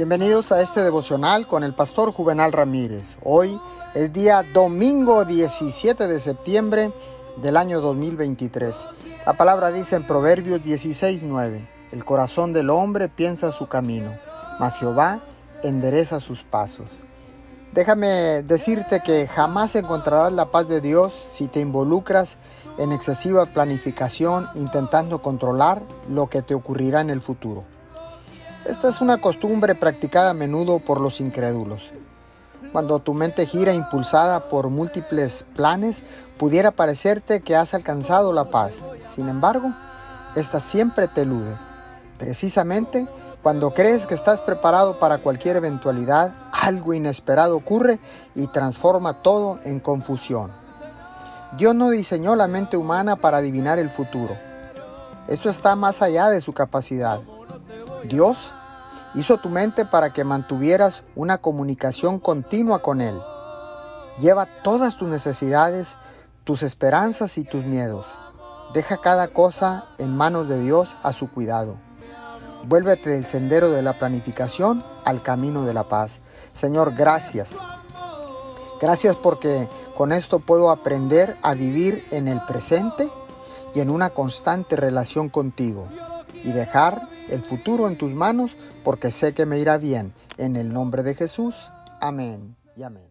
Bienvenidos a este devocional con el pastor Juvenal Ramírez. Hoy es día domingo 17 de septiembre del año 2023. La palabra dice en Proverbios 16:9, el corazón del hombre piensa su camino, mas Jehová endereza sus pasos. Déjame decirte que jamás encontrarás la paz de Dios si te involucras en excesiva planificación intentando controlar lo que te ocurrirá en el futuro. Esta es una costumbre practicada a menudo por los incrédulos. Cuando tu mente gira impulsada por múltiples planes, pudiera parecerte que has alcanzado la paz. Sin embargo, esta siempre te elude. Precisamente cuando crees que estás preparado para cualquier eventualidad, algo inesperado ocurre y transforma todo en confusión. Dios no diseñó la mente humana para adivinar el futuro. Eso está más allá de su capacidad. Dios hizo tu mente para que mantuvieras una comunicación continua con Él. Lleva todas tus necesidades, tus esperanzas y tus miedos. Deja cada cosa en manos de Dios a su cuidado. Vuélvete del sendero de la planificación al camino de la paz. Señor, gracias. Gracias porque con esto puedo aprender a vivir en el presente y en una constante relación contigo y dejar el futuro en tus manos porque sé que me irá bien. En el nombre de Jesús. Amén y amén.